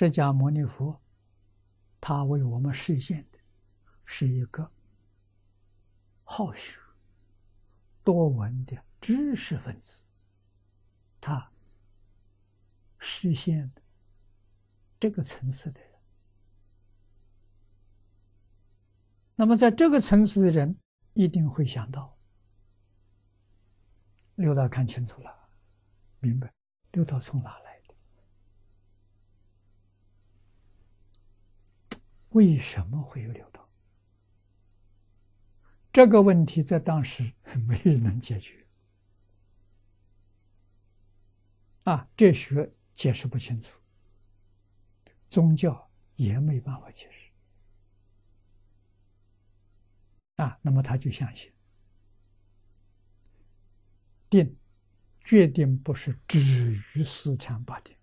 释迦牟尼佛，他为我们实现的是一个好学、多闻的知识分子，他实现这个层次的人。那么，在这个层次的人，一定会想到。六道看清楚了，明白六道从哪来的？为什么会有流动？这个问题在当时没人能解决，啊，哲学解释不清楚，宗教也没办法解释，啊，那么他就相信。定，决定不是止于四禅八定，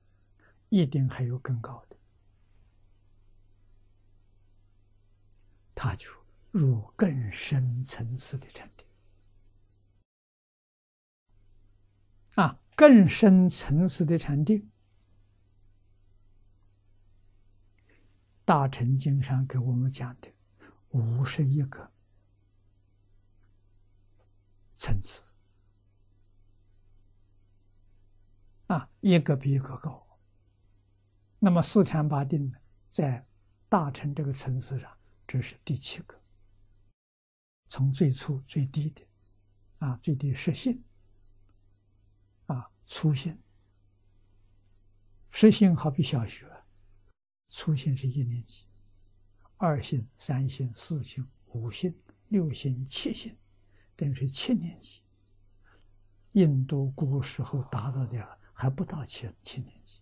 一定还有更高的。他就入更深层次的禅定。啊，更深层次的禅定，《大乘经》上给我们讲的五十一个层次。啊，一个比一个高。那么四禅八定呢，在大乘这个层次上，这是第七个。从最初最低的，啊，最低实性，啊，初性。实性好比小学，初性是一年级，二性、三性、四性、五性、六性、七性，等于是七年级。印度古时候达到的。还不到七七年级，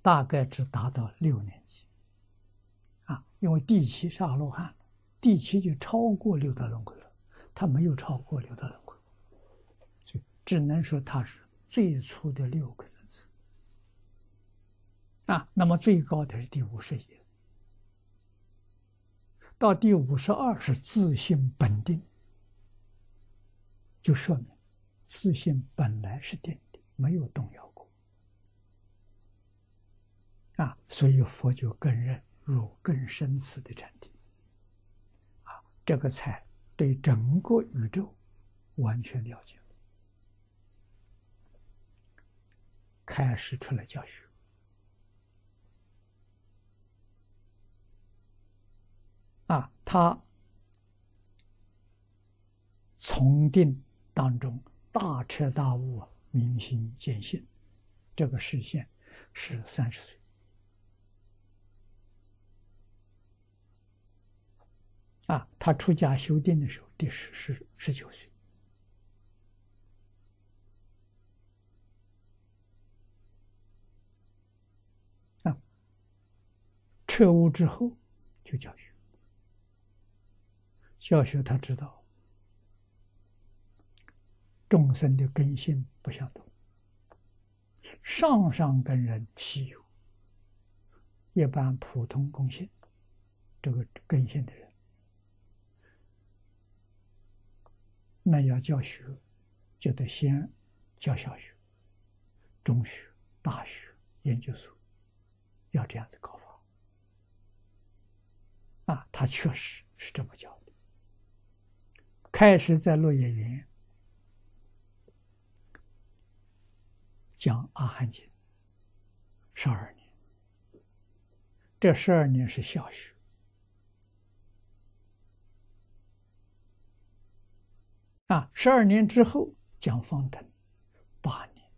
大概只达到六年级，因为第七是阿罗汉，第七就超过六道轮回了，他没有超过六道轮回，所以只能说他是最初的六个层次，啊，那么最高的是第五十一，到第五十二是自信本定，就说明。自信本来是定的，没有动摇过，啊，所以佛就更认入更深次的禅定，啊，这个才对整个宇宙完全了解了，开始出来教学，啊，他从定当中。大彻大悟，明心见性，这个实现是三十岁啊。他出家修定的时候，第十十十九岁啊。彻悟之后就教学，教学他知道。众生的根性不相同，上上根人稀有，一般普通根性，这个根性的人，那要教学，就得先教小学、中学、大学、研究所，要这样子搞法。啊，他确实是这么教的。开始在落叶园。讲《阿含经》十二年，这十二年是小学啊。十二年之后讲方等八年，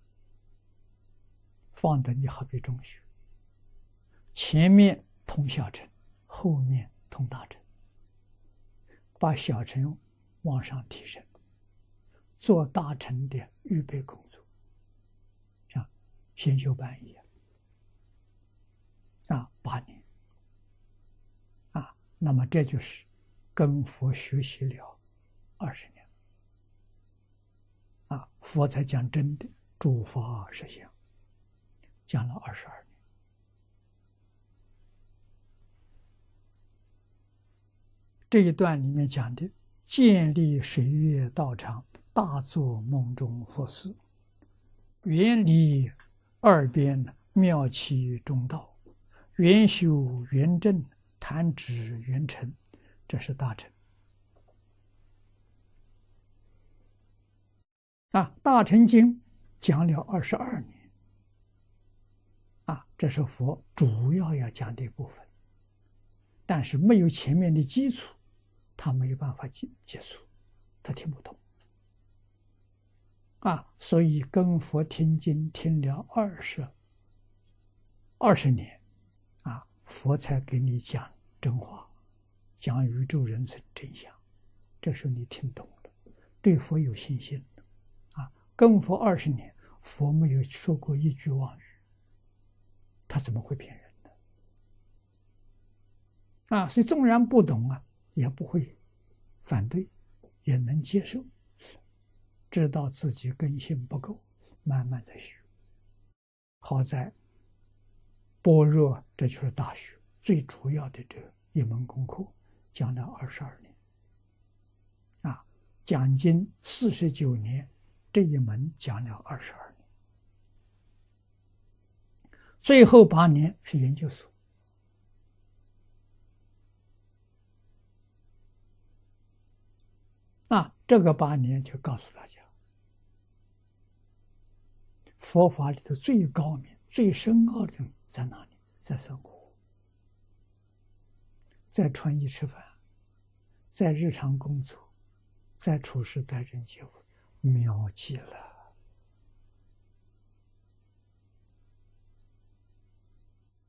方等你好比中学，前面通小乘，后面通大乘，把小乘往上提升，做大乘的预备工作。像先修班一样，啊，八年，啊，那么这就是跟佛学习了二十年，佛才讲真的诸法实相，讲了二十二年。这一段里面讲的建立水月道场，大做梦中佛寺，远离。二边，妙起中道，圆修圆正，弹指圆成，这是大成。啊，《大乘经》讲了二十二年，啊，这是佛主要要讲的一部分。但是没有前面的基础，他没有办法接接触，他听不懂。啊，所以跟佛听经听了二十二十年，啊，佛才给你讲真话，讲宇宙人生真相。这时候你听懂了，对佛有信心。跟佛二十年，佛没有说过一句妄语，他怎么会骗人呢？啊，所以纵然不懂啊，也不会反对，也能接受，知道自己根性不够，慢慢在学。好在般若，这就是大学最主要的这一门功课，讲了二十二年，啊，讲经四十九年。这一门讲了二十二年，最后八年是研究所。啊，这个八年就告诉大家，佛法里头最高明、最深奥的在哪里？在生活，在穿衣吃饭，在日常工作，在处事待人接物。妙极了！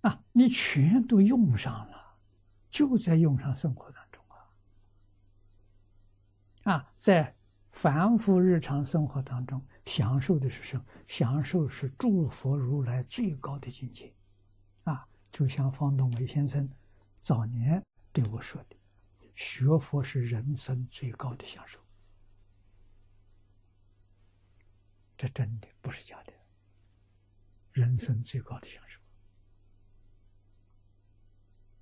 啊，你全都用上了，就在用上生活当中啊！啊，在凡夫日常生活当中，享受的是什么？享受是诸佛如来最高的境界。啊，就像方东伟先生早年对我说的：“学佛是人生最高的享受。”这真的不是假的，人生最高的享受。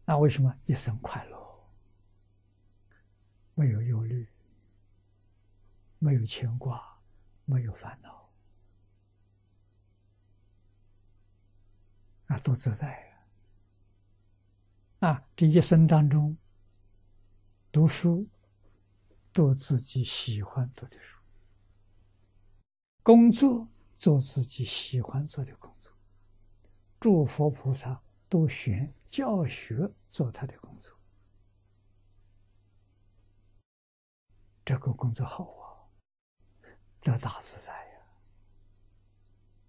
那为什么一生快乐，没有忧虑，没有牵挂，没有烦恼，啊，多自在啊！这一生当中，读书，读自己喜欢读的书。工作做自己喜欢做的工作，诸佛菩萨都选教学做他的工作，这个工作好啊，得大自在。